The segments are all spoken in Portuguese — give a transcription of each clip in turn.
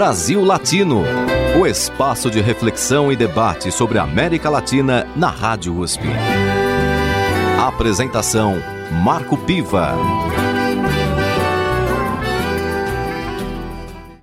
Brasil Latino, o espaço de reflexão e debate sobre a América Latina na Rádio USP. Apresentação Marco Piva.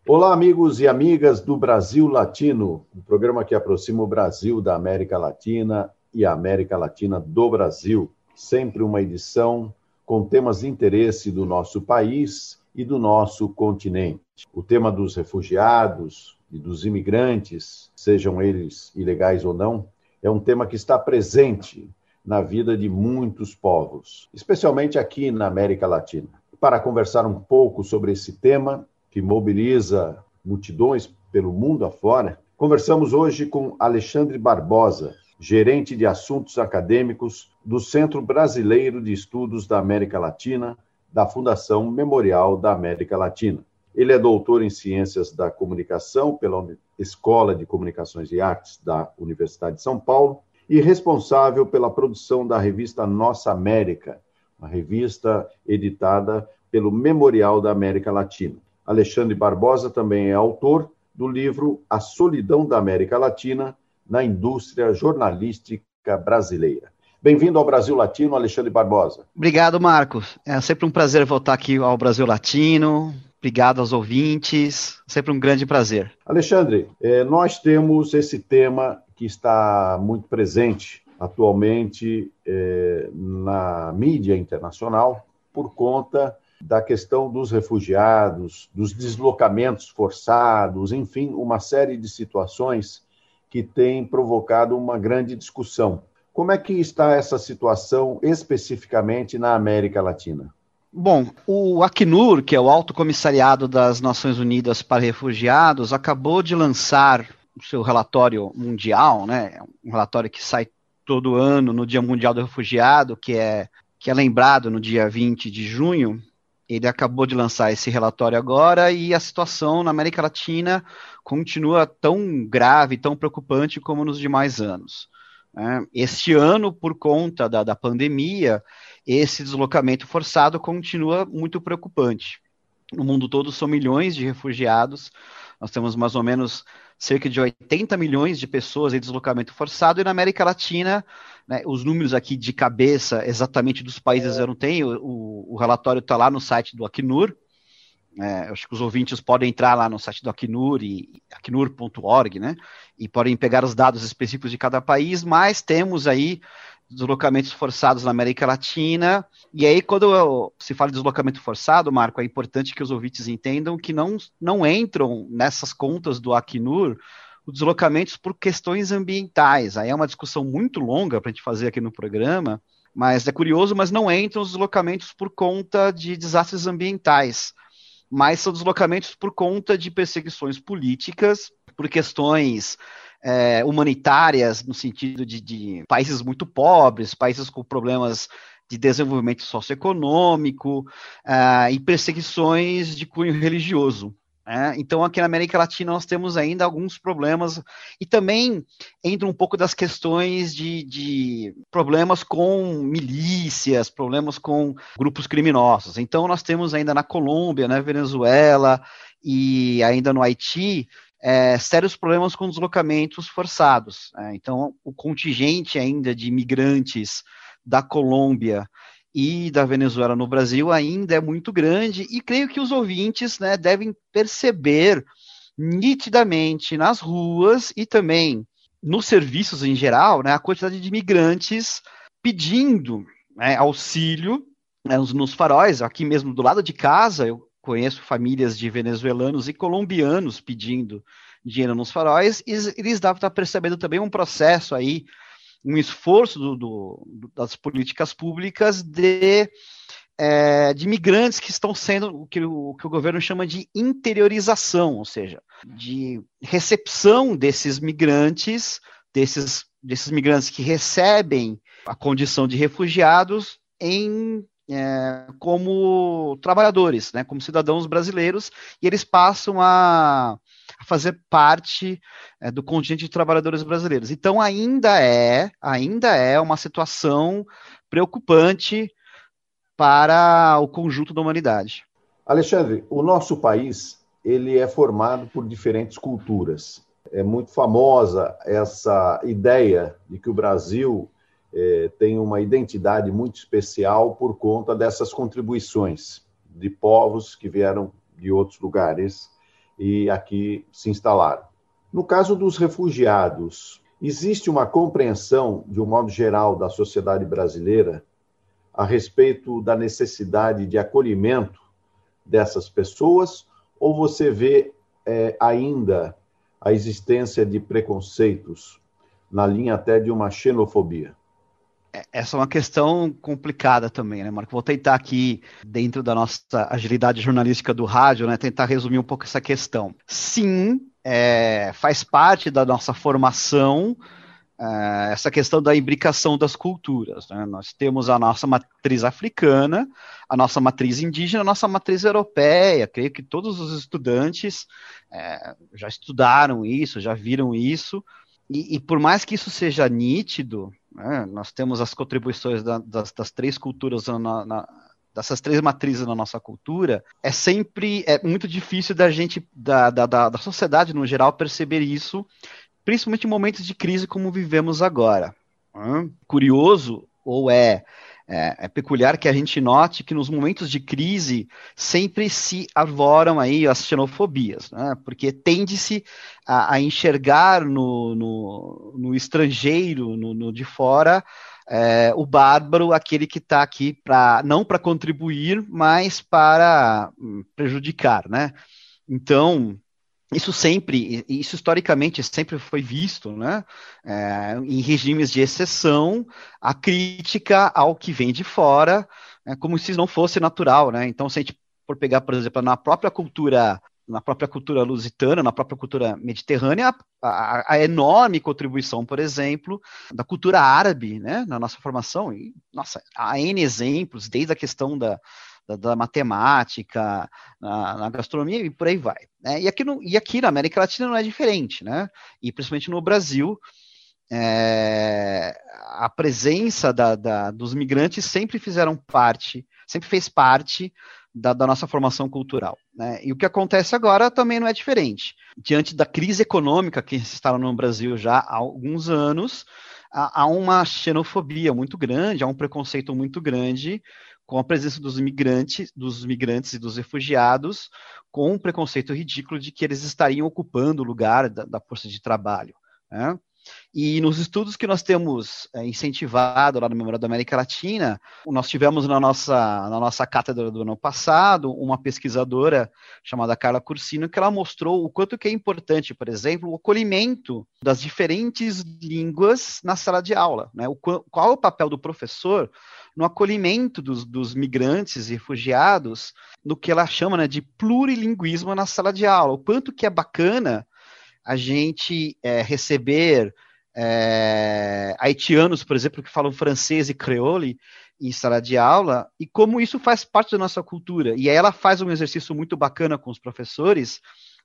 Olá, amigos e amigas do Brasil Latino, um programa que aproxima o Brasil da América Latina e a América Latina do Brasil. Sempre uma edição com temas de interesse do nosso país e do nosso continente. O tema dos refugiados e dos imigrantes, sejam eles ilegais ou não, é um tema que está presente na vida de muitos povos, especialmente aqui na América Latina. Para conversar um pouco sobre esse tema, que mobiliza multidões pelo mundo afora, conversamos hoje com Alexandre Barbosa, gerente de assuntos acadêmicos do Centro Brasileiro de Estudos da América Latina, da Fundação Memorial da América Latina. Ele é doutor em Ciências da Comunicação pela Escola de Comunicações e Artes da Universidade de São Paulo e responsável pela produção da revista Nossa América, uma revista editada pelo Memorial da América Latina. Alexandre Barbosa também é autor do livro A Solidão da América Latina na Indústria Jornalística Brasileira. Bem-vindo ao Brasil Latino, Alexandre Barbosa. Obrigado, Marcos. É sempre um prazer voltar aqui ao Brasil Latino. Obrigado aos ouvintes. Sempre um grande prazer. Alexandre, é, nós temos esse tema que está muito presente atualmente é, na mídia internacional por conta da questão dos refugiados, dos deslocamentos forçados, enfim, uma série de situações que têm provocado uma grande discussão. Como é que está essa situação especificamente na América Latina? Bom, o Acnur, que é o Alto Comissariado das Nações Unidas para Refugiados, acabou de lançar o seu relatório mundial, né? Um relatório que sai todo ano no Dia Mundial do Refugiado, que é que é lembrado no dia 20 de junho. Ele acabou de lançar esse relatório agora e a situação na América Latina continua tão grave, tão preocupante como nos demais anos. Né? Este ano, por conta da, da pandemia, esse deslocamento forçado continua muito preocupante. No mundo todo são milhões de refugiados, nós temos mais ou menos cerca de 80 milhões de pessoas em deslocamento forçado, e na América Latina, né, os números aqui de cabeça exatamente dos países eu não tenho, o, o relatório está lá no site do Acnur, é, acho que os ouvintes podem entrar lá no site do Acnur acnur.org, né? E podem pegar os dados específicos de cada país, mas temos aí deslocamentos forçados na América Latina. E aí, quando se fala de deslocamento forçado, Marco, é importante que os ouvintes entendam que não, não entram nessas contas do Acnur os deslocamentos por questões ambientais. Aí é uma discussão muito longa para a gente fazer aqui no programa, mas é curioso, mas não entram os deslocamentos por conta de desastres ambientais mas são deslocamentos por conta de perseguições políticas, por questões é, humanitárias, no sentido de, de países muito pobres, países com problemas de desenvolvimento socioeconômico uh, e perseguições de cunho religioso. É, então, aqui na América Latina, nós temos ainda alguns problemas, e também entra um pouco das questões de, de, problemas com milícias, problemas com grupos criminosos. Então, nós temos ainda na Colômbia, na Venezuela e ainda no Haiti. É, sérios problemas com deslocamentos forçados. É, então, o contingente ainda de imigrantes da Colômbia e da Venezuela no Brasil ainda é muito grande, e creio que os ouvintes né, devem perceber nitidamente nas ruas e também nos serviços em geral né, a quantidade de imigrantes pedindo né, auxílio né, nos, faróis. Aqui mesmo do lado de casa, eu conheço famílias de venezuelanos e colombianos pedindo dinheiro nos faróis, e eles devem estar percebendo também um processo aí um esforço do, do, das políticas públicas de, é, de migrantes que estão sendo o que, o que o governo chama de interiorização, ou seja, de recepção desses migrantes, desses, desses migrantes que recebem a condição de refugiados em é, como trabalhadores, né, como cidadãos brasileiros, e eles passam a, a fazer parte é, do contingente de trabalhadores brasileiros. Então ainda é, ainda é uma situação preocupante para o conjunto da humanidade. Alexandre, o nosso país ele é formado por diferentes culturas. É muito famosa essa ideia de que o Brasil é, tem uma identidade muito especial por conta dessas contribuições de povos que vieram de outros lugares e aqui se instalaram. No caso dos refugiados, existe uma compreensão, de um modo geral, da sociedade brasileira a respeito da necessidade de acolhimento dessas pessoas, ou você vê é, ainda a existência de preconceitos na linha até de uma xenofobia? É, essa é uma questão complicada também, né, Marco? Vou tentar aqui, dentro da nossa agilidade jornalística do rádio, né, tentar resumir um pouco essa questão. Sim, é, faz parte da nossa formação é, essa questão da imbricação das culturas. Né? Nós temos a nossa matriz africana, a nossa matriz indígena, a nossa matriz europeia. Creio que todos os estudantes é, já estudaram isso, já viram isso. E, e, por mais que isso seja nítido, né, nós temos as contribuições da, das, das, três culturas na, na, dessas três matrizes na nossa cultura, é sempre é muito difícil da gente, da, da, da sociedade no geral, perceber isso principalmente em momentos de crise como vivemos agora. Curioso, ou é, é, é, peculiar que a gente note que nos momentos de crise sempre se arvoram aí as xenofobias, né? porque tende-se a, a, enxergar no, no, no estrangeiro, no, no, de fora, é, o bárbaro, aquele que está aqui para não para contribuir, mas para hum, prejudicar, né? Então, isso sempre, isso historicamente sempre foi visto, né? É, em regimes de exceção, a crítica ao que vem de fora, é, como se não fosse natural, né? Então, se a gente for pegar, por exemplo, na própria cultura, na própria cultura lusitana, na própria cultura mediterrânea, a, a, a enorme contribuição, por exemplo, da cultura árabe, né? Na nossa formação, e, nossa, há N exemplos, desde a questão da, da, da matemática, na, na, gastronomia e por aí vai. Né? E, aqui no, e aqui na América Latina não é diferente, né? E principalmente no Brasil, é, a presença da, da, dos migrantes sempre fizeram parte, sempre fez parte da, da, nossa formação cultural. Né? E o que acontece agora também não é diferente. Diante da crise econômica que se instala no Brasil já há alguns anos, há, há uma xenofobia muito grande, há um preconceito muito grande com a presença dos imigrantes, dos migrantes e dos refugiados, com um preconceito ridículo de que eles estariam ocupando o lugar da, da força de trabalho. Né? E nos estudos que nós temos é, incentivado lá no Memorial da América Latina, nós tivemos na nossa, na nossa cátedra do ano passado uma pesquisadora chamada Carla Cursino, que ela mostrou o quanto que é importante, por exemplo, o acolhimento das diferentes línguas na sala de aula. Né? O, qual é o papel do professor no acolhimento dos, dos migrantes e refugiados, no que ela chama né, de plurilinguismo na sala de aula. O quanto que é bacana a gente é, receber é, haitianos, por exemplo, que falam francês e creole em sala de aula, e como isso faz parte da nossa cultura. E aí ela faz um exercício muito bacana com os professores,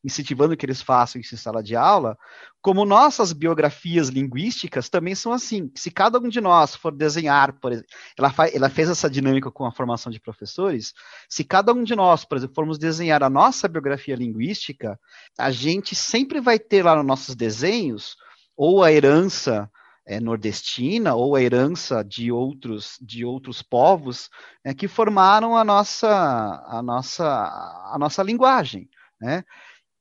incentivando que eles façam isso em sala de aula, como nossas biografias linguísticas também são assim. Se cada um de nós for desenhar, por exemplo, ela, ela fez essa dinâmica com a formação de professores, se cada um de nós, por exemplo, formos desenhar a nossa biografia linguística, a gente sempre vai ter lá nos nossos desenhos ou a herança é, nordestina ou a herança de outros de outros povos é, que formaram a nossa a nossa a nossa linguagem, né?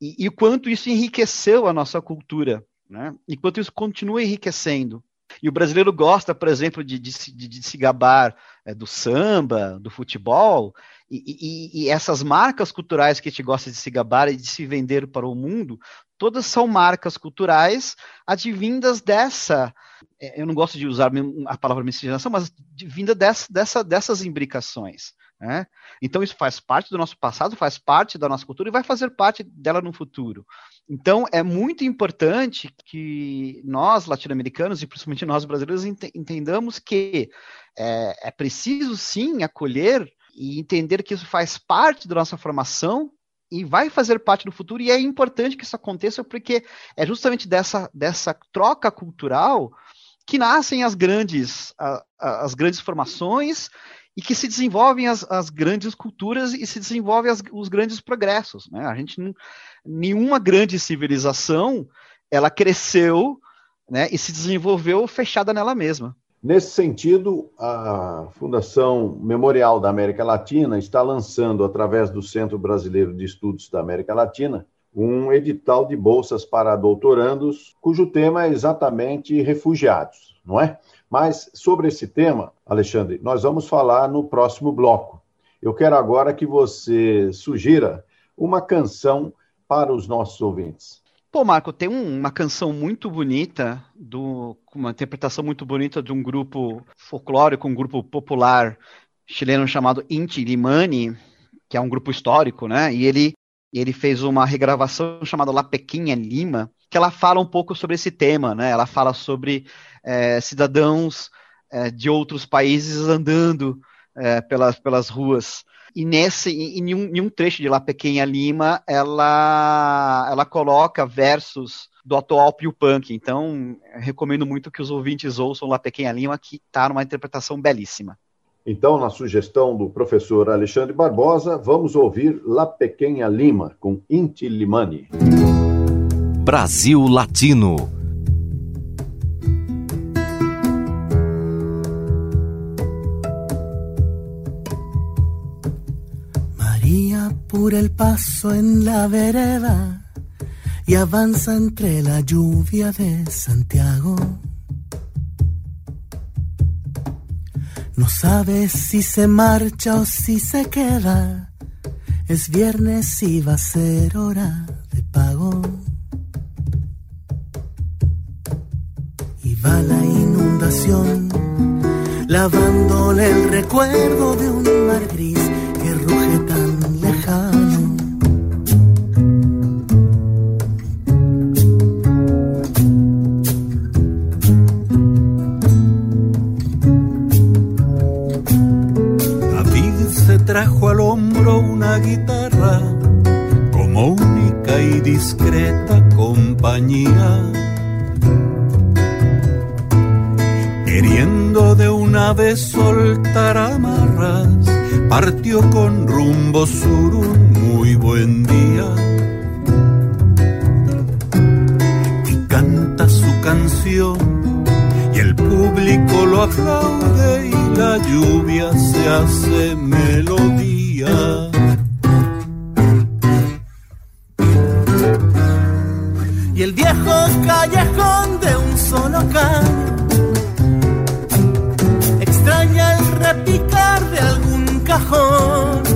E, e quanto isso enriqueceu a nossa cultura, né? e quanto isso continua enriquecendo. E o brasileiro gosta, por exemplo, de, de, de, de se gabar é, do samba, do futebol, e, e, e, essas marcas culturais que a gente gosta de se gabar e de se vender para o mundo, todas são marcas culturais advindas dessa, é, eu não gosto de usar a palavra miscigenação, mas vinda dessa, dessa, dessas imbricações. Né? Então, isso faz parte do nosso passado, faz parte da nossa cultura e vai fazer parte dela no futuro. Então, é muito importante que nós, latino-americanos, e principalmente nós brasileiros, entendamos que é, é preciso sim acolher e entender que isso faz parte da nossa formação e vai fazer parte do futuro, e é importante que isso aconteça, porque é justamente dessa, dessa troca cultural que nascem as grandes, as grandes formações e que se desenvolvem as, as grandes culturas e se desenvolvem as, os grandes progressos. Né? A gente nenhuma grande civilização ela cresceu né, e se desenvolveu fechada nela mesma. Nesse sentido, a Fundação Memorial da América Latina está lançando, através do Centro Brasileiro de Estudos da América Latina, um edital de bolsas para doutorandos, cujo tema é exatamente refugiados, não é? Mas sobre esse tema, Alexandre, nós vamos falar no próximo bloco. Eu quero agora que você sugira uma canção para os nossos ouvintes. Pô, Marco, tem um, uma canção muito bonita, do, uma interpretação muito bonita de um grupo folclórico, um grupo popular chileno chamado Inti Limani, que é um grupo histórico, né? E ele, ele fez uma regravação chamada La Pequinha Lima, que ela fala um pouco sobre esse tema, né? Ela fala sobre é, cidadãos é, de outros países andando é, pelas, pelas ruas. E nesse, em um, em um trecho de La Pequena Lima, ela, ela coloca versos do atual Pio Punk. Então, recomendo muito que os ouvintes ouçam La Pequena Lima, que está numa interpretação belíssima. Então, na sugestão do professor Alexandre Barbosa, vamos ouvir La Pequena Lima, com Inti Limani. Brasil Latino. María apura el paso en la vereda y avanza entre la lluvia de Santiago. No sabe si se marcha o si se queda. Es viernes y va a ser hora de pago. va la inundación, lavándole el recuerdo de un mar gris como única y discreta compañía queriendo de una vez soltar amarras, partió con rumbo sur un muy buen día. Y canta su canción, y el público lo aplaude, y la lluvia se hace melodía. Y el viejo callejón de un solo caño picar de algún cajón.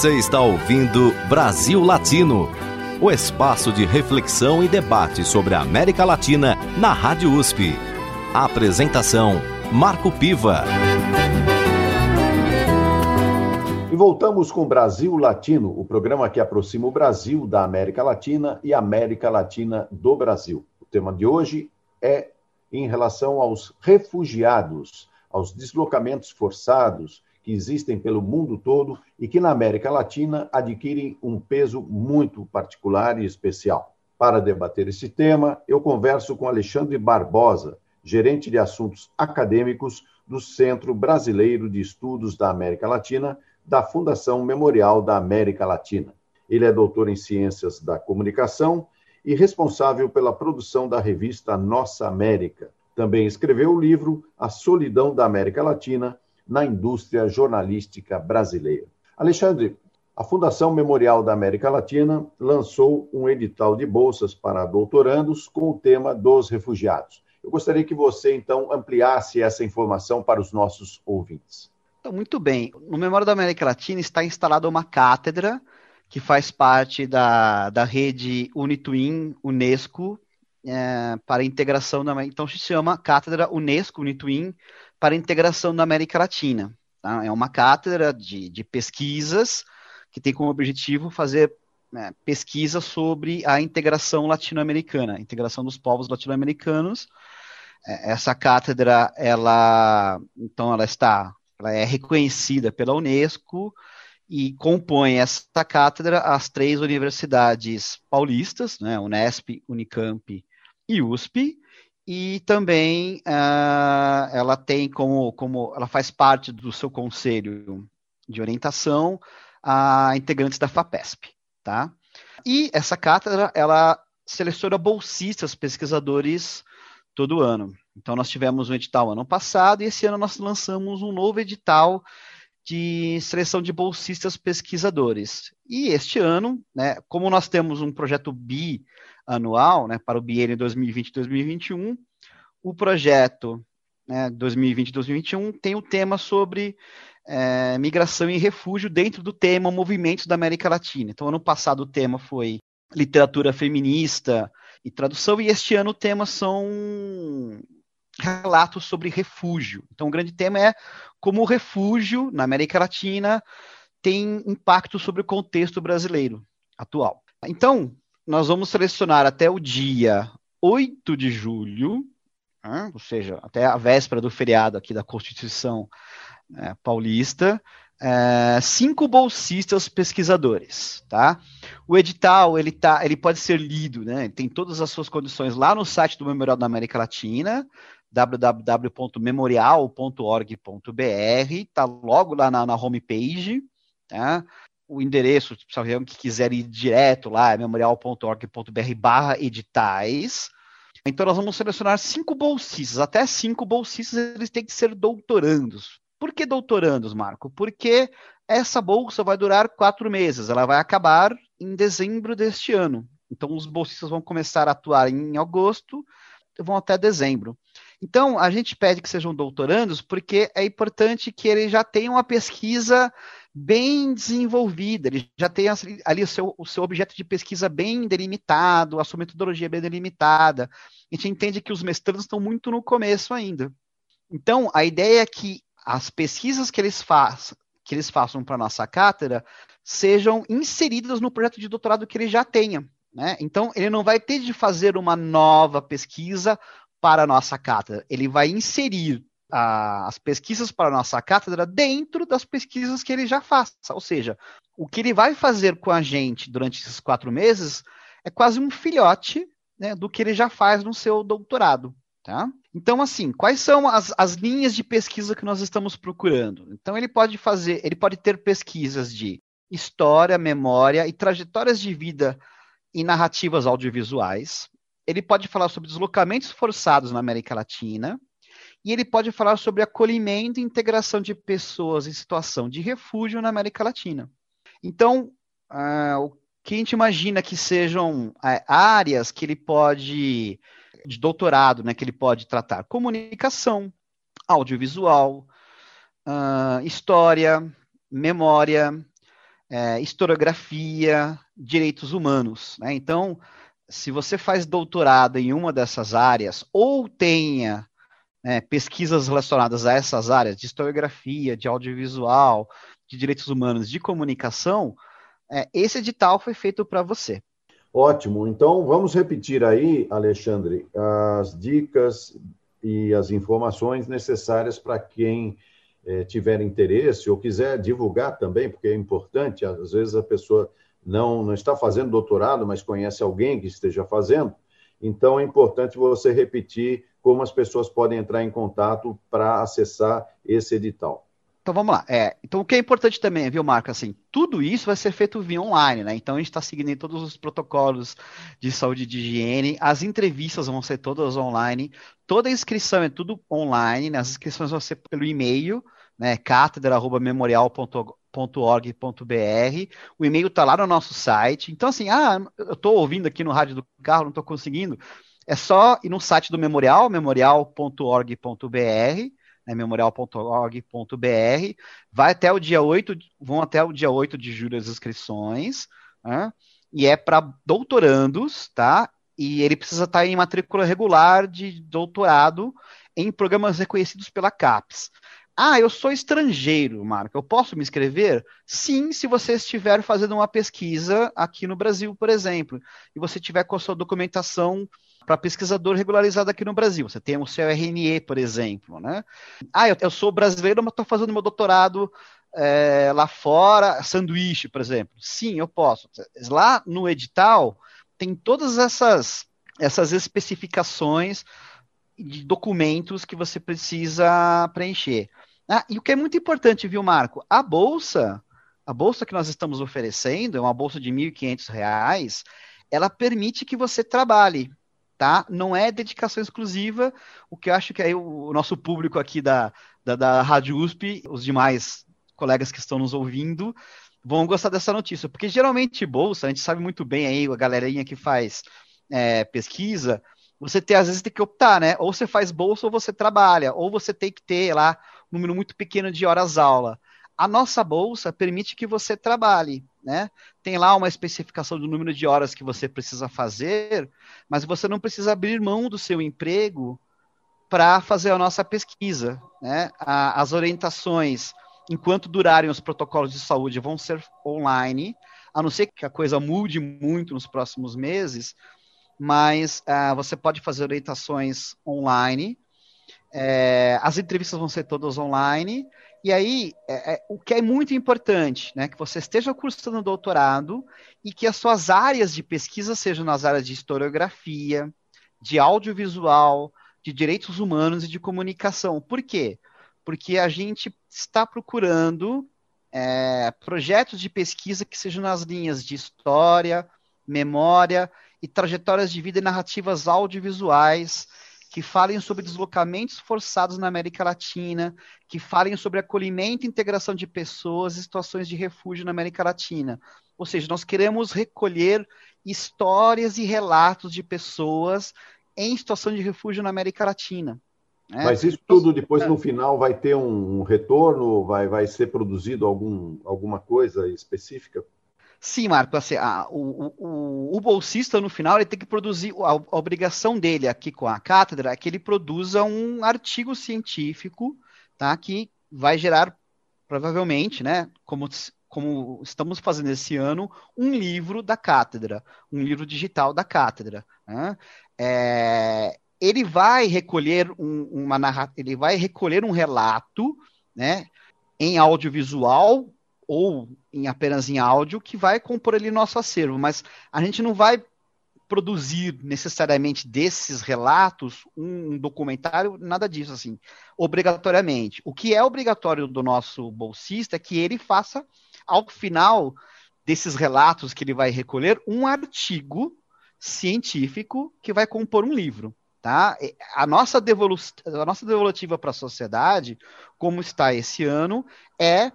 Você está ouvindo Brasil Latino, o espaço de reflexão e debate sobre a América Latina na Rádio USP. A apresentação: Marco Piva. E voltamos com Brasil Latino, o programa que aproxima o Brasil da América Latina e a América Latina do Brasil. O tema de hoje é em relação aos refugiados, aos deslocamentos forçados que existem pelo mundo todo e que na América Latina adquirem um peso muito particular e especial. Para debater esse tema, eu converso com Alexandre Barbosa, gerente de assuntos acadêmicos do Centro Brasileiro de Estudos da América Latina, da Fundação Memorial da América Latina. Ele é doutor em Ciências da Comunicação e responsável pela produção da revista Nossa América. Também escreveu o livro A Solidão da América Latina na Indústria Jornalística Brasileira. Alexandre, a Fundação Memorial da América Latina lançou um edital de bolsas para doutorandos com o tema dos refugiados. Eu gostaria que você, então, ampliasse essa informação para os nossos ouvintes. Então, muito bem. No Memória da América Latina está instalada uma cátedra que faz parte da, da rede Unitwin Unesco é, para a integração da Então se chama Cátedra Unesco Unitwin para a integração da América Latina. Tá? É uma cátedra de, de pesquisas que tem como objetivo fazer é, pesquisa sobre a integração latino-americana, a integração dos povos latino-americanos. É, essa cátedra, ela, então, ela está ela é reconhecida pela Unesco e compõe essa cátedra as três universidades paulistas, né, Unesp, Unicamp e USP, e também uh, ela tem como, como ela faz parte do seu conselho de orientação a integrantes da FAPESP, tá? E essa cátedra ela seleciona bolsistas pesquisadores todo ano. Então, nós tivemos um edital ano passado e esse ano nós lançamos um novo edital de seleção de bolsistas pesquisadores. E este ano, né, como nós temos um projeto bi anual, né, para o biênio 2020-2021, o projeto né, 2020-2021 tem o tema sobre é, migração e refúgio dentro do tema movimentos da América Latina. Então, ano passado o tema foi literatura feminista e tradução, e este ano o tema são relatos sobre refúgio. Então, o grande tema é como o refúgio na América Latina tem impacto sobre o contexto brasileiro atual. Então, nós vamos selecionar até o dia 8 de julho, né, ou seja, até a véspera do feriado aqui da Constituição é, Paulista, é, cinco bolsistas pesquisadores, tá? O edital ele tá, ele pode ser lido, né? Tem todas as suas condições lá no site do Memorial da América Latina, www.memorial.org.br, tá logo lá na, na homepage, tá? O endereço, se alguém que quiser ir direto lá, é memorial.org.br/barra editais. Então nós vamos selecionar cinco bolsistas, até cinco bolsistas eles têm que ser doutorandos. Por que doutorandos, Marco? Porque essa bolsa vai durar quatro meses, ela vai acabar em dezembro deste ano. Então, os bolsistas vão começar a atuar em agosto, vão até dezembro. Então, a gente pede que sejam doutorandos porque é importante que ele já tenha uma pesquisa bem desenvolvida, ele já tenha ali o seu, o seu objeto de pesquisa bem delimitado, a sua metodologia bem delimitada. A gente entende que os mestrandos estão muito no começo ainda. Então, a ideia é que as pesquisas que eles façam, que eles façam para a nossa cátedra sejam inseridas no projeto de doutorado que ele já tenha. Né? Então, ele não vai ter de fazer uma nova pesquisa para a nossa cátedra, ele vai inserir a, as pesquisas para a nossa cátedra dentro das pesquisas que ele já faça. Ou seja, o que ele vai fazer com a gente durante esses quatro meses é quase um filhote né, do que ele já faz no seu doutorado. Tá? Então, assim, quais são as, as linhas de pesquisa que nós estamos procurando? Então, ele pode fazer, ele pode ter pesquisas de história, memória e trajetórias de vida e narrativas audiovisuais. Ele pode falar sobre deslocamentos forçados na América Latina. E ele pode falar sobre acolhimento e integração de pessoas em situação de refúgio na América Latina. Então, uh, o que a gente imagina que sejam uh, áreas que ele pode, de doutorado, né, que ele pode tratar comunicação, audiovisual, uh, história, memória, é, historiografia, direitos humanos. Né? Então, se você faz doutorado em uma dessas áreas, ou tenha é, pesquisas relacionadas a essas áreas de historiografia, de audiovisual, de direitos humanos, de comunicação, é, esse edital foi feito para você. Ótimo. Então, vamos repetir aí, Alexandre, as dicas e as informações necessárias para quem é, tiver interesse ou quiser divulgar também, porque é importante, às vezes a pessoa não, não está fazendo doutorado, mas conhece alguém que esteja fazendo. Então, é importante você repetir como as pessoas podem entrar em contato para acessar esse edital. Então vamos lá. É, então o que é importante também, viu, Marco? Assim, tudo isso vai ser feito via online, né? Então a gente está seguindo todos os protocolos de saúde e de higiene. As entrevistas vão ser todas online. Toda a inscrição é tudo online. Né? As inscrições vão ser pelo e-mail, né? cátedra@memorial.org.br. O e-mail está lá no nosso site. Então assim, ah, eu estou ouvindo aqui no rádio do carro, não estou conseguindo. É só ir no site do Memorial, memorial.org.br, né, memorial.org.br, vai até o dia 8, vão até o dia 8 de julho as inscrições, né, e é para doutorandos, tá? E ele precisa estar em matrícula regular de doutorado em programas reconhecidos pela CAPES. Ah, eu sou estrangeiro, Marco. Eu posso me inscrever? Sim, se você estiver fazendo uma pesquisa aqui no Brasil, por exemplo, e você tiver com a sua documentação para pesquisador regularizado aqui no Brasil. Você tem o seu RNE, por exemplo, né? Ah, eu, eu sou brasileiro, mas estou fazendo meu doutorado é, lá fora, sanduíche, por exemplo. Sim, eu posso. Lá no edital tem todas essas essas especificações de documentos que você precisa preencher. Ah, e o que é muito importante, viu, Marco? A bolsa, a bolsa que nós estamos oferecendo, é uma bolsa de R$ 1.500, ela permite que você trabalhe tá? Não é dedicação exclusiva, o que eu acho que aí o, nosso público aqui da, da, da Rádio USP, os demais colegas que estão nos ouvindo, vão gostar dessa notícia, porque geralmente bolsa, a gente sabe muito bem aí, a galerinha que faz é, pesquisa, você tem, às vezes tem que optar, né? Ou você faz bolsa ou você trabalha, ou você tem que ter lá número muito pequeno de horas aula. A nossa bolsa permite que você trabalhe, né? Tem lá uma especificação do número de horas que você precisa fazer, mas você não precisa abrir mão do seu emprego para fazer a nossa pesquisa, né? A, as orientações, enquanto durarem os protocolos de saúde, vão ser online, a não ser que a coisa mude muito nos próximos meses, mas uh, você pode fazer orientações online. É, as entrevistas vão ser todas online e aí, é, é, o que é muito importante, né, que você esteja cursando doutorado e que as suas áreas de pesquisa sejam nas áreas de historiografia, de audiovisual, de direitos humanos e de comunicação. Por quê? Porque a gente está procurando é, projetos de pesquisa que sejam nas linhas de história, memória e trajetórias de vida e narrativas audiovisuais que falem sobre deslocamentos forçados na América Latina, que falem sobre acolhimento e integração de pessoas em situações de refúgio na América Latina. Ou seja, nós queremos recolher histórias e relatos de pessoas em situação de refúgio na América Latina. Né? Mas isso tudo depois no final vai ter um, retorno, vai, vai ser produzido algum, alguma coisa específica? Sim, Marco, assim, a, o, o, o, bolsista no final ele tem que produzir, a, a, obrigação dele aqui com a cátedra é que ele produza um artigo científico, tá, que vai gerar, provavelmente, né, como, como estamos fazendo esse ano, um livro da cátedra, um livro digital da cátedra. Né? É, ele vai recolher um, uma ele vai recolher um relato, né, em audiovisual ou em apenas em áudio que vai compor ali nosso acervo, mas a gente não vai produzir necessariamente desses relatos um documentário, nada disso assim, obrigatoriamente. O que é obrigatório do nosso bolsista é que ele faça ao final desses relatos que ele vai recolher um artigo científico que vai compor um livro. Tá? A, nossa devolu a nossa devolutiva para a sociedade, como está esse ano, é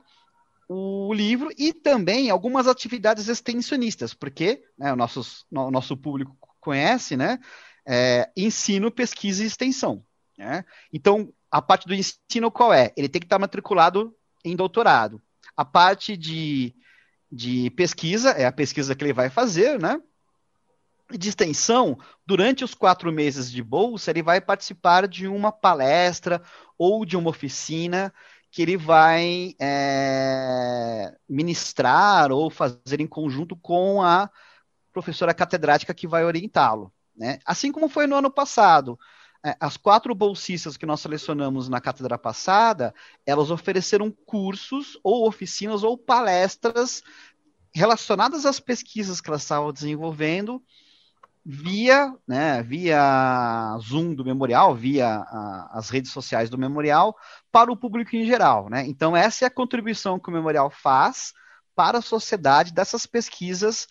o livro e também algumas atividades extensionistas, porque né, o, nossos, o nosso público conhece, né? É, ensino, pesquisa e extensão. Né? Então, a parte do ensino qual é? Ele tem que estar matriculado em doutorado. A parte de, de pesquisa é a pesquisa que ele vai fazer, né? de extensão, durante os quatro meses de bolsa, ele vai participar de uma palestra ou de uma oficina que ele vai é, ministrar ou fazer em conjunto com a professora catedrática que vai orientá-lo. Né? Assim como foi no ano passado. É, as quatro bolsistas que nós selecionamos na cátedra passada, elas ofereceram cursos ou oficinas ou palestras relacionadas às pesquisas que elas estavam desenvolvendo via, né, via Zoom do memorial, via a, as redes sociais do memorial, para o público em geral. Né? Então, essa é a contribuição que o memorial faz para a sociedade dessas pesquisas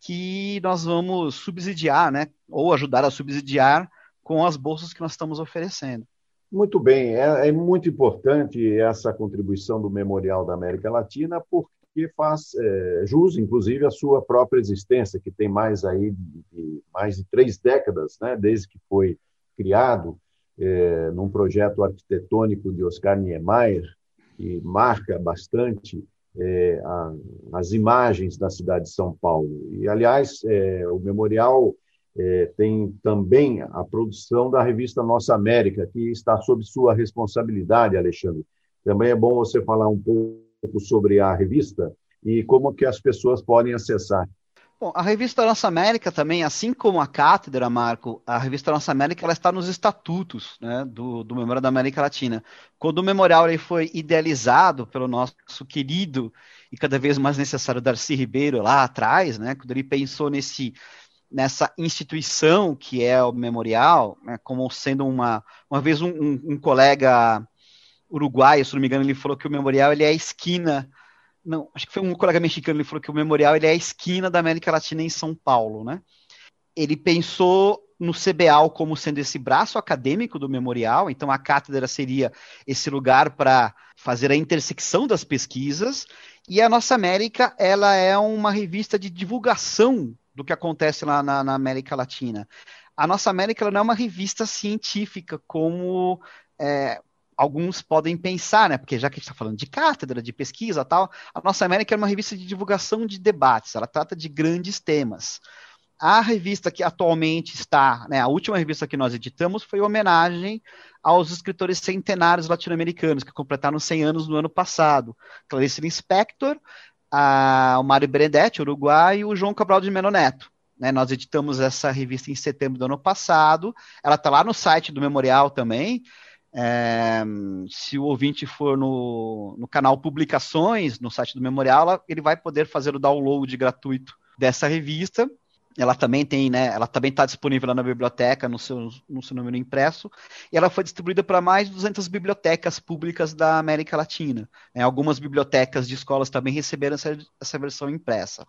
que nós vamos subsidiar, né, ou ajudar a subsidiar com as bolsas que nós estamos oferecendo. Muito bem, é, é muito importante essa contribuição do Memorial da América Latina, porque que faz é, jus, inclusive, à sua própria existência, que tem mais aí de, de mais de três décadas, né, desde que foi criado é, num projeto arquitetônico de Oscar Niemeyer, que marca bastante é, a, as imagens da cidade de São Paulo. E, aliás, é, o memorial é, tem também a produção da revista Nossa América, que está sob sua responsabilidade, Alexandre. Também é bom você falar um pouco pouco sobre a revista e como que as pessoas podem acessar. Bom, a revista Nossa América também, assim como a Cátedra, Marco, a revista Nossa América ela está nos estatutos né, do, do Memorial da América Latina. Quando o memorial ele foi idealizado pelo nosso querido e cada vez mais necessário Darcy Ribeiro lá atrás, né, quando ele pensou nesse, nessa instituição que é o memorial, né, como sendo uma. Uma vez um, um, um colega uruguaio, se não me engano, ele falou que o memorial ele é a esquina. Não, acho que foi um colega mexicano, ele falou que o memorial ele é a esquina da América Latina em São Paulo, né? Ele pensou no CBAL como sendo esse braço acadêmico do memorial, então a cátedra seria esse lugar para fazer a intersecção das pesquisas, e a Nossa América ela é uma revista de divulgação do que acontece lá na, na América Latina. A Nossa América não é uma revista científica como é, alguns podem pensar, né? Porque já que a gente está falando de cátedra, de pesquisa tal, a Nossa América é uma revista de divulgação de debates, ela trata de grandes temas. A revista que atualmente está, né, a última revista que nós editamos foi homenagem aos escritores centenários latino-americanos que completaram 100 anos no ano passado. Clarice Lispector, a, o Mário Benedetti, Uruguai, e o João Cabral de Melo Neto. Né, nós editamos essa revista em setembro do ano passado. Ela está lá no site do Memorial também. É, se o ouvinte for no, no canal Publicações, no site do Memorial, ele vai poder fazer o download gratuito dessa revista. Ela também tem, né? Ela também está disponível lá na biblioteca, no seu, no seu número impresso, e ela foi distribuída para mais de 200 bibliotecas públicas da América Latina. Né, algumas bibliotecas de escolas também receberam essa, essa versão impressa.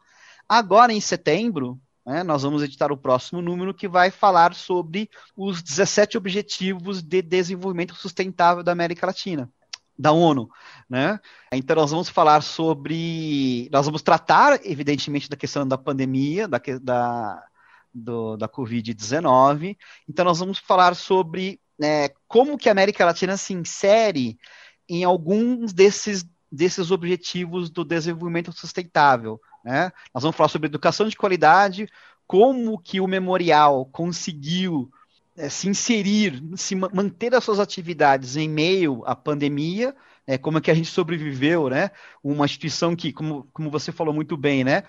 Agora, em setembro, né, nós vamos editar o próximo número que vai falar sobre os 17 Objetivos de Desenvolvimento Sustentável da América Latina da ONU, né? Então nós vamos falar sobre, nós vamos tratar evidentemente da questão da pandemia, da, da, da Covid-19. Então nós vamos falar sobre né, como que a América Latina se insere em alguns desses, desses objetivos do desenvolvimento sustentável. Né? Nós vamos falar sobre educação de qualidade, como que o memorial conseguiu é, se inserir, se manter as suas atividades em meio à pandemia, é, como é que a gente sobreviveu, né? Uma instituição que, como, como você falou muito bem, né?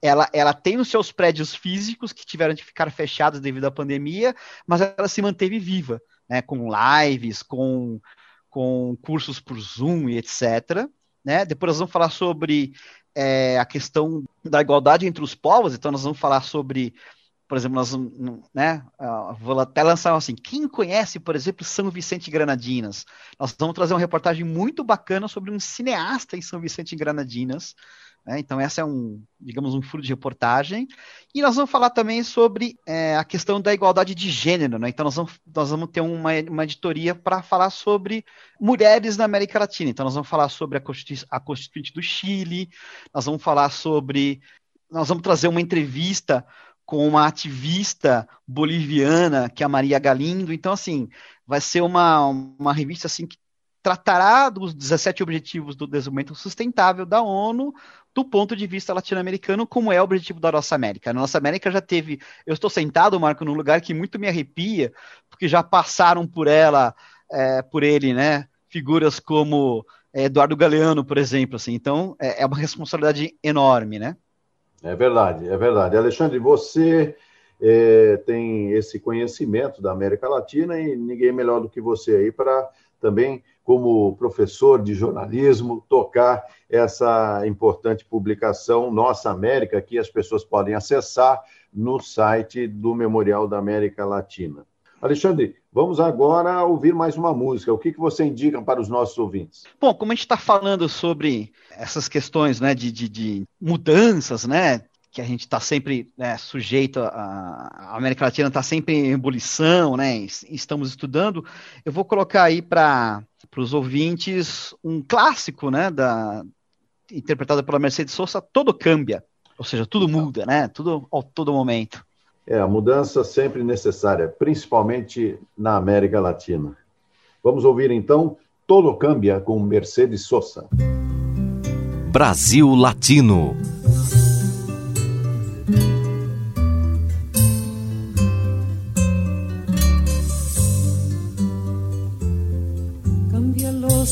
Ela, ela tem os seus prédios físicos que tiveram de ficar fechados devido à pandemia, mas ela se manteve viva, né? Com lives, com, com cursos por Zoom e etc. Né? Depois nós vamos falar sobre é, a questão da igualdade entre os povos, então nós vamos falar sobre por exemplo, nós, né, vou até lançar assim, quem conhece, por exemplo, São Vicente Granadinas? Nós vamos trazer uma reportagem muito bacana sobre um cineasta em São Vicente Granadinas, né, então essa é um, digamos, um furo de reportagem, e nós vamos falar também sobre é, a questão da igualdade de gênero, né, então nós vamos, nós vamos ter uma, uma editoria para falar sobre mulheres na América Latina, então nós vamos falar sobre a, Constituinte, a Constituinte do Chile, nós vamos falar sobre, nós vamos trazer uma entrevista com uma ativista boliviana, que é a Maria Galindo. Então, assim, vai ser uma, uma revista assim que tratará dos 17 Objetivos do Desenvolvimento Sustentável da ONU do ponto de vista latino-americano, como é o objetivo da nossa América. A nossa América já teve. Eu estou sentado, Marco, num lugar que muito me arrepia, porque já passaram por ela, é, por ele, né? Figuras como é, Eduardo Galeano, por exemplo. Assim. Então, é, é uma responsabilidade enorme, né? É verdade, é verdade. Alexandre, você é, tem esse conhecimento da América Latina e ninguém melhor do que você aí para também, como professor de jornalismo, tocar essa importante publicação Nossa América, que as pessoas podem acessar no site do Memorial da América Latina. Alexandre, vamos agora ouvir mais uma música. O que, que você indica para os nossos ouvintes? Bom, como a gente está falando sobre essas questões né, de, de, de mudanças, né, que a gente está sempre né, sujeito, a, a, América Latina está sempre em ebulição, né, estamos estudando, eu vou colocar aí para os ouvintes um clássico, né, da, interpretado pela Mercedes Sosa, Todo Cambia, ou seja, tudo muda, né, tudo ao todo momento. É, a mudança sempre necessária, principalmente na América Latina. Vamos ouvir então Todo Cambia com Mercedes Sosa. Brasil Latino.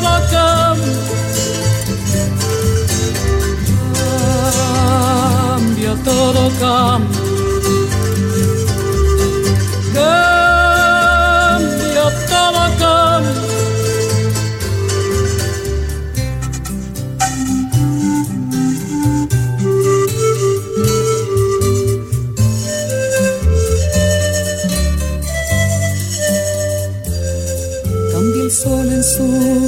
todo cambia. Todo cambia. Cambia, todo cambia. Cambia el sol en su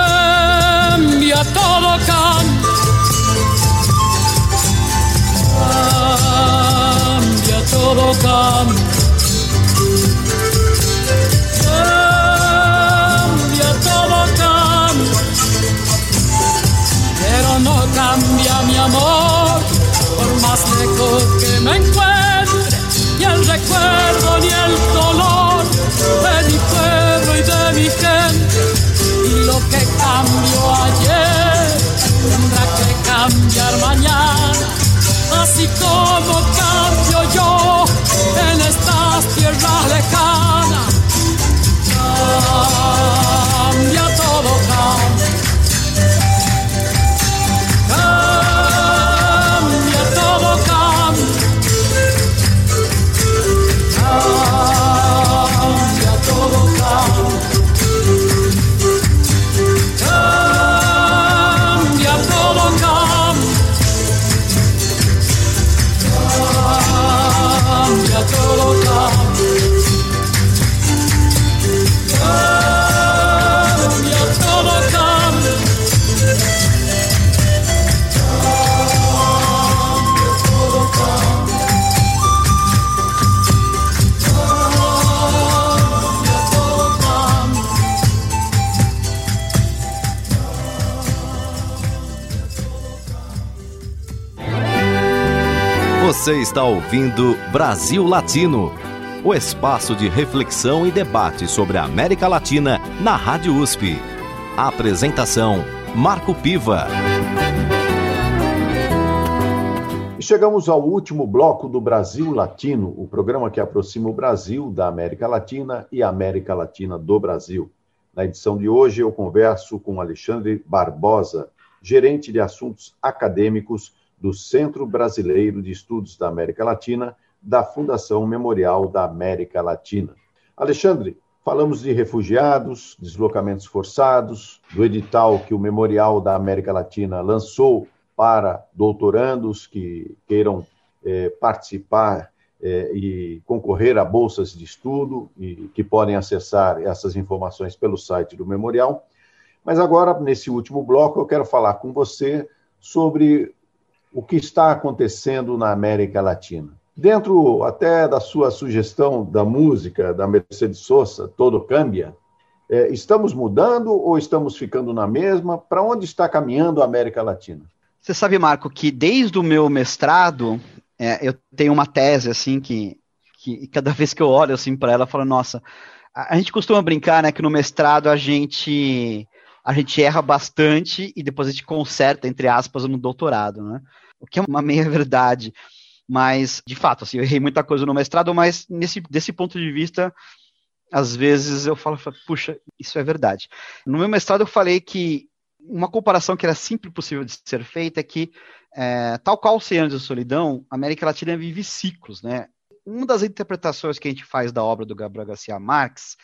todo, cambia. Cambia todo, cambia. Cambia todo, cambia. Pero no cambia mi amor, por más lejos que me encuentre, ni el recuerdo ni el dolor lo que cambió ayer tendrá que cambiar mañana, así como cambio yo en estas tierras lejanas. Cambia. Você está ouvindo Brasil Latino, o espaço de reflexão e debate sobre a América Latina na Rádio USP. A apresentação: Marco Piva. Chegamos ao último bloco do Brasil Latino, o programa que aproxima o Brasil da América Latina e a América Latina do Brasil. Na edição de hoje, eu converso com Alexandre Barbosa, gerente de assuntos acadêmicos do Centro Brasileiro de Estudos da América Latina, da Fundação Memorial da América Latina. Alexandre, falamos de refugiados, deslocamentos forçados, do edital que o Memorial da América Latina lançou para doutorandos que queiram eh, participar eh, e concorrer a bolsas de estudo e que podem acessar essas informações pelo site do Memorial. Mas agora, nesse último bloco, eu quero falar com você sobre o que está acontecendo na América Latina. Dentro até da sua sugestão da música da Mercedes Sosa, Todo Cambia, é, estamos mudando ou estamos ficando na mesma? Para onde está caminhando a América Latina? Você sabe, Marco, que desde o meu mestrado, é, eu tenho uma tese, assim, que, que cada vez que eu olho, assim, para ela, eu falo, nossa, a, a gente costuma brincar, né, que no mestrado a gente a gente erra bastante e depois a gente conserta, entre aspas, no doutorado, né? O que é uma meia verdade. Mas, de fato, assim, eu errei muita coisa no mestrado, mas nesse, desse ponto de vista, às vezes eu falo, puxa, isso é verdade. No meu mestrado eu falei que uma comparação que era sempre possível de ser feita é que, é, tal qual os 100 anos de solidão, a América Latina vive ciclos, né? Uma das interpretações que a gente faz da obra do Gabriel Garcia Marques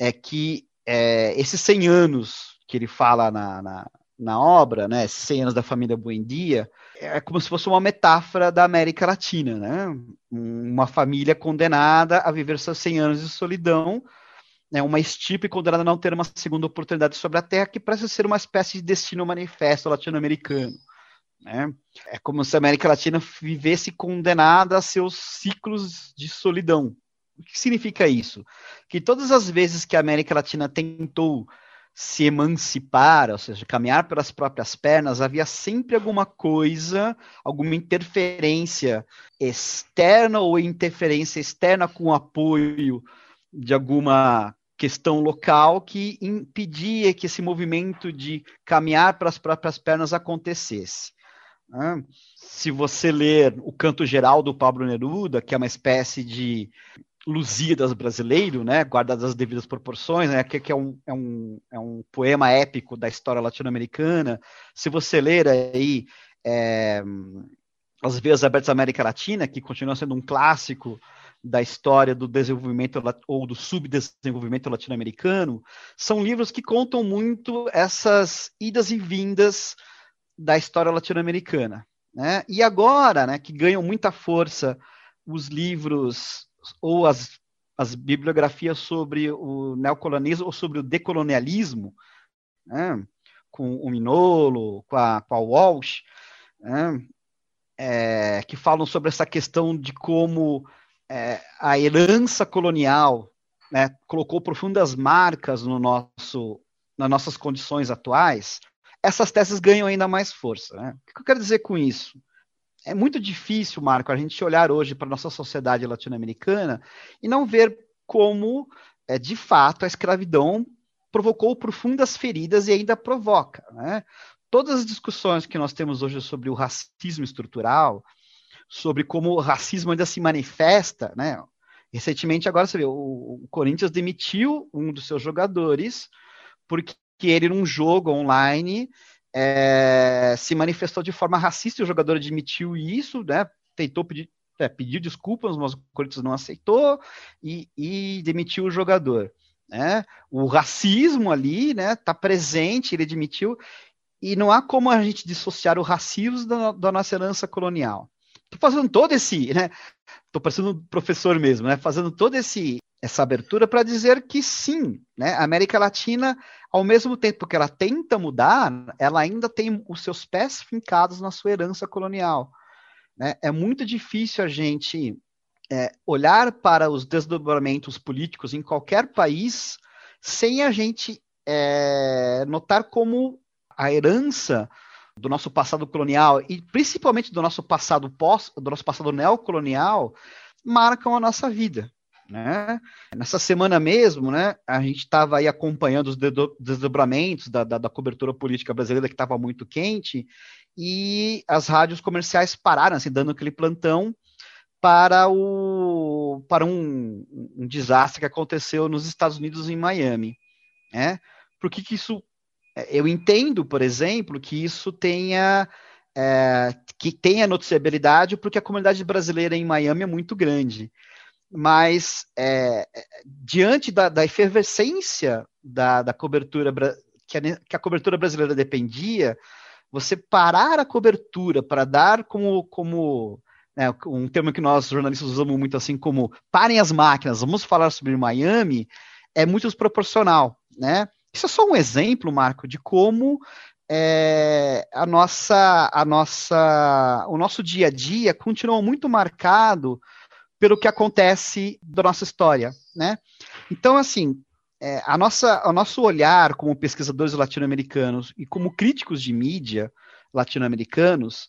é que é, esses 100 anos que ele fala na, na, na obra, né, 100 anos da família Buendia, é como se fosse uma metáfora da América Latina, né? Uma família condenada a viver seus 100 anos de solidão, né, uma estipe condenada a não ter uma segunda oportunidade sobre a Terra, que parece ser uma espécie de destino manifesto latino-americano. Né? É como se a América Latina vivesse condenada a seus ciclos de solidão. O que significa isso? Que todas as vezes que a América Latina tentou se emancipar, ou seja, caminhar pelas próprias pernas, havia sempre alguma coisa, alguma interferência externa ou interferência externa com apoio de alguma questão local que impedia que esse movimento de caminhar pelas próprias pernas acontecesse. Se você ler o Canto Geral do Pablo Neruda, que é uma espécie de Lusíadas brasileiro, né, guardadas as devidas proporções, né, que, que é, um, é, um, é um poema épico da história latino-americana. Se você ler aí é, As Veias Abertas da América Latina, que continua sendo um clássico da história do desenvolvimento ou do subdesenvolvimento latino-americano, são livros que contam muito essas idas e vindas da história latino-americana. Né? E agora, né, que ganham muita força os livros ou as, as bibliografias sobre o neocolonialismo ou sobre o decolonialismo, né, com o Minolo, com a, com a Walsh, né, é, que falam sobre essa questão de como é, a herança colonial né, colocou profundas marcas no nosso, nas nossas condições atuais, essas teses ganham ainda mais força. Né? O que eu quero dizer com isso? É muito difícil, Marco, a gente olhar hoje para a nossa sociedade latino-americana e não ver como, é, de fato, a escravidão provocou profundas feridas e ainda provoca. Né? Todas as discussões que nós temos hoje sobre o racismo estrutural, sobre como o racismo ainda se manifesta, né? Recentemente, agora você vê, o, o Corinthians demitiu um dos seus jogadores porque ele, num jogo online, é, se manifestou de forma racista o jogador admitiu isso, né? Tentou pedir, é, pediu desculpas, mas o Corinthians não aceitou e, e demitiu o jogador. Né? O racismo ali, né, tá presente, ele admitiu, e não há como a gente dissociar o racismo da, da nossa herança colonial. Estou fazendo todo esse, né? Estou parecendo um professor mesmo, né? Fazendo todo esse essa abertura para dizer que sim, né? A América Latina, ao mesmo tempo que ela tenta mudar, ela ainda tem os seus pés fincados na sua herança colonial. Né? É muito difícil a gente é, olhar para os desdobramentos políticos em qualquer país sem a gente é, notar como a herança do nosso passado colonial e principalmente do nosso passado pós, do nosso passado neocolonial marcam a nossa vida. Né? Nessa semana mesmo, né, a gente estava aí acompanhando os desdobramentos da, da, da cobertura política brasileira que estava muito quente e as rádios comerciais pararam, assim, dando aquele plantão para, o, para um, um desastre que aconteceu nos Estados Unidos, em Miami. Né? Por que, que isso... É, eu entendo, por exemplo, que isso tenha... É, que tenha noticiabilidade porque a comunidade brasileira em Miami é muito grande mas é, diante da, da, efervescência da, da cobertura que a, que a, cobertura brasileira dependia, você parar a cobertura para dar como, como né, um termo que nós jornalistas usamos muito assim como parem as máquinas, vamos falar sobre Miami, é muito desproporcional, né? Isso é só um exemplo, Marco, de como é, a nossa, a nossa, o nosso dia a dia continua muito marcado pelo que acontece da nossa história, né? Então, assim, é, a nossa, o nosso olhar como pesquisadores latino-americanos e como críticos de mídia latino-americanos,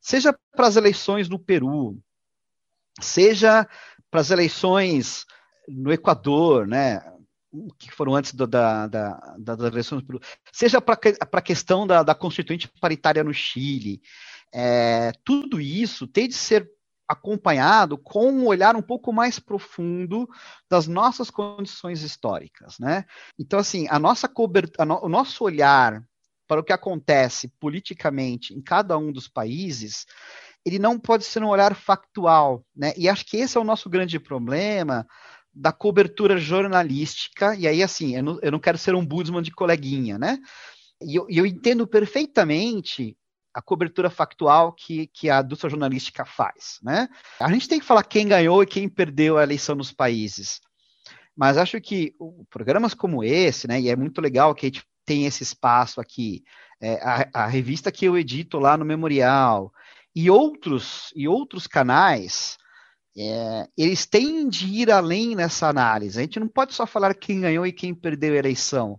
seja para as eleições no Peru, seja para as eleições no Equador, né, que foram antes do, da, da, da, das eleições no Peru, seja para a questão da, da constituinte paritária no Chile, é, tudo isso tem de ser acompanhado com um olhar um pouco mais profundo das nossas condições históricas, né? Então, assim, a nossa cobertura, o nosso olhar para o que acontece politicamente em cada um dos países, ele não pode ser um olhar factual, né? E acho que esse é o nosso grande problema da cobertura jornalística, e aí, assim, eu não, eu não quero ser um Budsman de coleguinha, né? E eu, eu entendo perfeitamente a cobertura factual que, que a indústria jornalística faz. Né? A gente tem que falar quem ganhou e quem perdeu a eleição nos países. Mas acho que programas como esse, né, e é muito legal que a gente tem esse espaço aqui, é, a, a, revista que eu edito lá no Memorial, e outros, e outros canais, é, eles têm de ir além nessa análise. A gente não pode só falar quem ganhou e quem perdeu a eleição.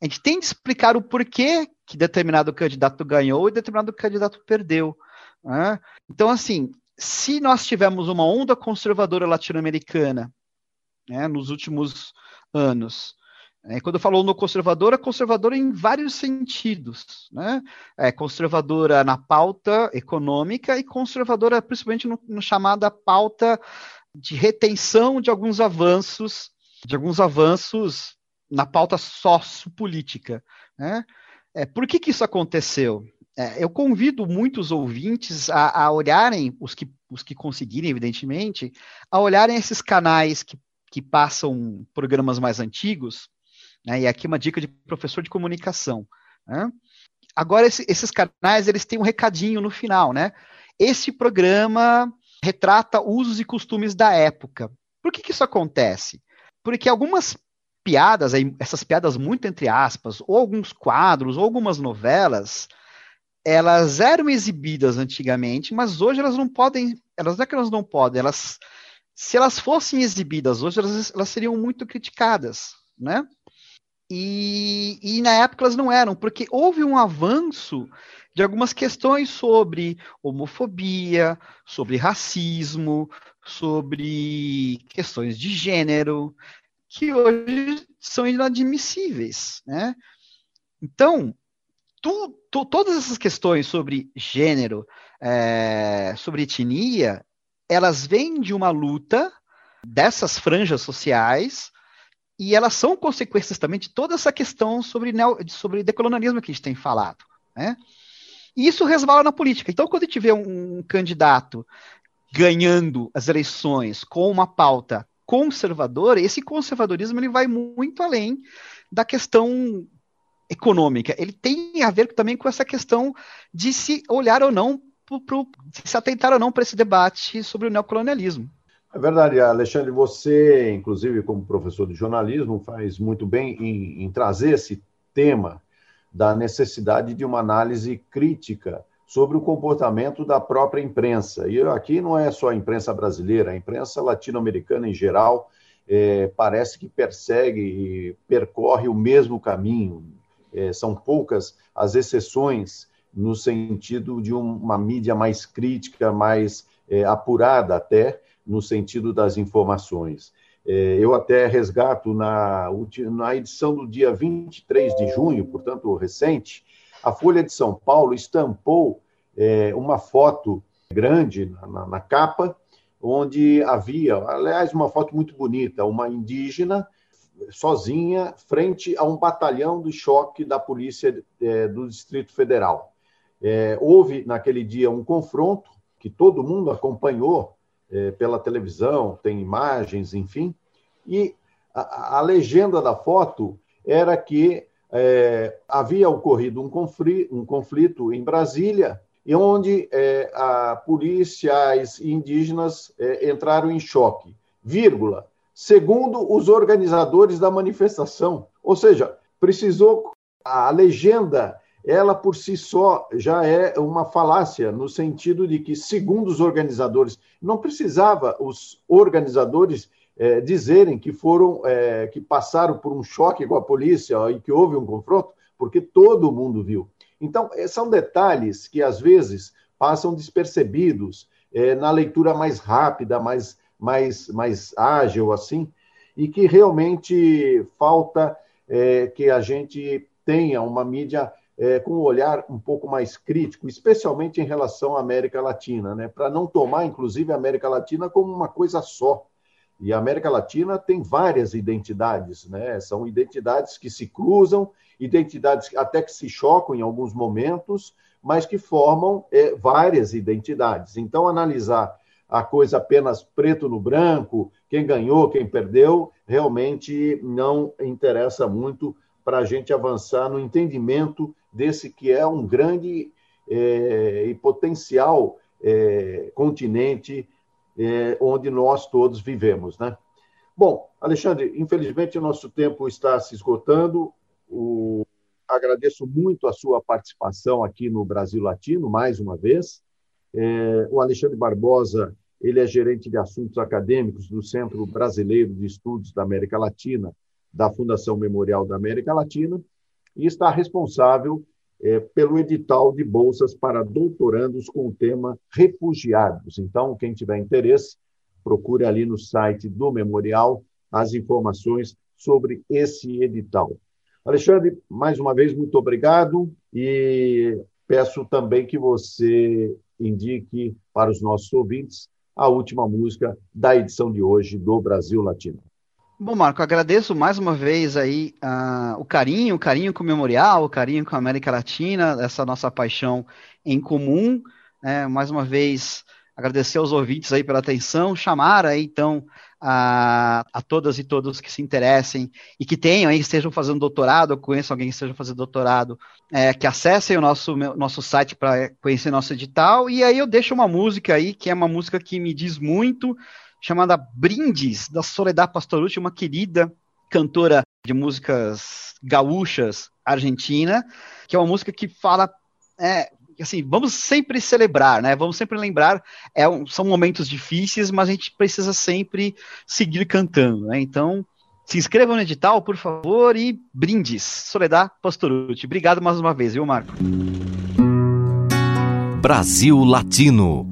A gente tem de explicar o porquê que determinado candidato ganhou e determinado candidato perdeu. Né? Então, assim, se nós tivermos uma onda conservadora latino-americana né, nos últimos anos, é, quando eu falo no conservadora, conservadora em vários sentidos, né? É conservadora na pauta econômica e conservadora principalmente no, no chamada pauta de retenção de alguns avanços, de alguns avanços na pauta sociopolítica. Né? É, por que, que isso aconteceu? É, eu convido muitos ouvintes a, a, olharem, os que, os que conseguirem, evidentemente, a olharem esses canais que, que passam programas mais antigos, né, e aqui uma dica de professor de comunicação. Né? Agora, esse, esses canais, eles têm um recadinho no final, né? Esse programa retrata usos e costumes da época. Por que, que isso acontece? Porque algumas piadas, essas piadas muito entre aspas, ou alguns quadros, ou algumas novelas, elas eram exibidas antigamente, mas hoje elas não podem, elas não é que elas não podem, elas, se elas fossem exibidas hoje, elas, elas seriam muito criticadas, né? E, e na época elas não eram, porque houve um avanço de algumas questões sobre homofobia, sobre racismo, sobre questões de gênero, que hoje são inadmissíveis, né? Então, tu, tu, todas essas questões sobre gênero, é, sobre etnia, elas vêm de uma luta dessas franjas sociais e elas são consequências também de toda essa questão sobre, neo, sobre decolonialismo que a gente tem falado, né? E isso resvala na política. Então, quando a gente vê um, um candidato ganhando as eleições com uma pauta conservadora, esse conservadorismo ele vai muito além da questão econômica. Ele tem a ver também com essa questão de se olhar ou não, pro, pro, se atentar ou não para esse debate sobre o neocolonialismo. É verdade, Alexandre. Você, inclusive, como professor de jornalismo, faz muito bem em, em trazer esse tema da necessidade de uma análise crítica sobre o comportamento da própria imprensa. E aqui não é só a imprensa brasileira, a imprensa latino-americana em geral é, parece que persegue e percorre o mesmo caminho. É, são poucas as exceções no sentido de uma mídia mais crítica, mais é, apurada até, no sentido das informações. É, eu até resgato na, na edição do dia 23 de junho, portanto recente, a Folha de São Paulo estampou é, uma foto grande na, na, capa, onde havia, aliás, uma foto muito bonita, uma indígena sozinha frente a um batalhão de choque da polícia é, do Distrito Federal. É, houve naquele dia um confronto que todo mundo acompanhou é, pela televisão, tem imagens, enfim, e a, a legenda da foto era que é, havia ocorrido um conflito, um conflito, em Brasília, e onde é, a policiais indígenas é, entraram em choque, vírgula, segundo os organizadores da manifestação. Ou seja, precisou a legenda, ela por si só já é uma falácia no sentido de que segundo os organizadores, não precisava os organizadores é, dizerem que foram, é, que passaram por um choque com a polícia e que houve um confronto, porque todo mundo viu. Então, é, são detalhes que às vezes passam despercebidos é, na leitura mais rápida, mais, mais, mais ágil, assim, e que realmente falta é, que a gente tenha uma mídia é, com um olhar um pouco mais crítico, especialmente em relação à América Latina, né? para não tomar, inclusive, a América Latina como uma coisa só. E a América Latina tem várias identidades, né? São identidades que se cruzam, identidades até que se chocam em alguns momentos, mas que formam é, várias identidades. Então, analisar a coisa apenas preto no branco, quem ganhou, quem perdeu, realmente não interessa muito para a gente avançar no entendimento desse que é um grande é, e potencial é, continente é, onde nós todos vivemos, né? Bom, Alexandre, infelizmente o nosso tempo está se esgotando. O... Agradeço muito a sua participação aqui no Brasil Latino, mais uma vez. É, o Alexandre Barbosa, ele é gerente de assuntos acadêmicos do Centro Brasileiro de Estudos da América Latina, da Fundação Memorial da América Latina, e está responsável é, pelo edital de bolsas para doutorandos com o tema refugiados. Então, quem tiver interesse, procure ali no site do Memorial as informações sobre esse edital. Alexandre, mais uma vez, muito obrigado e peço também que você indique para os nossos ouvintes a última música da edição de hoje do Brasil Latino. Bom, Marco, agradeço mais uma vez aí uh, o carinho, o carinho com o Memorial, o carinho com a América Latina, essa nossa paixão em comum. Né? mais uma vez, agradecer aos ouvintes aí pela atenção, chamar aí então a, a todas e todos que se interessem e que tenham aí, estejam fazendo doutorado, ou conheçam alguém que esteja fazendo doutorado, é, que acessem o nosso, nosso site para conhecer nosso edital. E aí eu deixo uma música aí, que é uma música que me diz muito, chamada Brindes, da Soledad Pastorucci, uma querida cantora de músicas gaúchas argentina, que é uma música que fala é, assim, vamos sempre celebrar, né? Vamos sempre lembrar, é são momentos difíceis, mas a gente precisa sempre seguir cantando, né? Então, se inscrevam no edital, por favor, e brindes. Soledad Pastorucci. Obrigado mais uma vez, viu, Marco? Brasil Latino.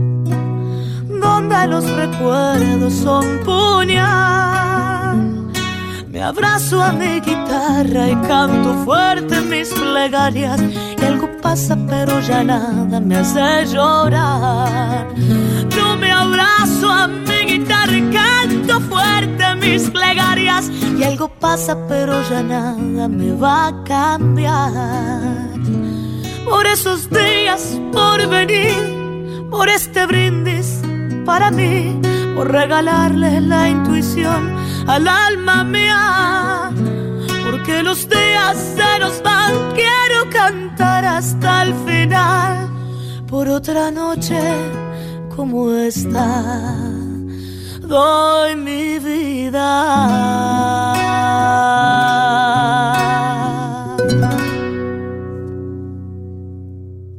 donde los recuerdos son puñal. Me abrazo a mi guitarra y canto fuerte mis plegarias. Y algo pasa, pero ya nada me hace llorar. Yo me abrazo a mi guitarra y canto fuerte mis plegarias. Y algo pasa, pero ya nada me va a cambiar. Por esos días, por venir, por este brindis para mí por regalarle la intuición al alma mía. Porque los días se nos van, quiero cantar hasta el final. Por otra noche como esta, doy mi vida.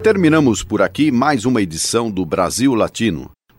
Terminamos por aqui mais uma edição do Brasil Latino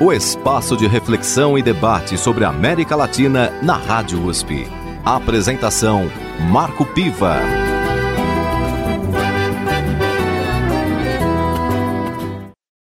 o espaço de reflexão e debate sobre a América Latina na Rádio USP. Apresentação Marco Piva.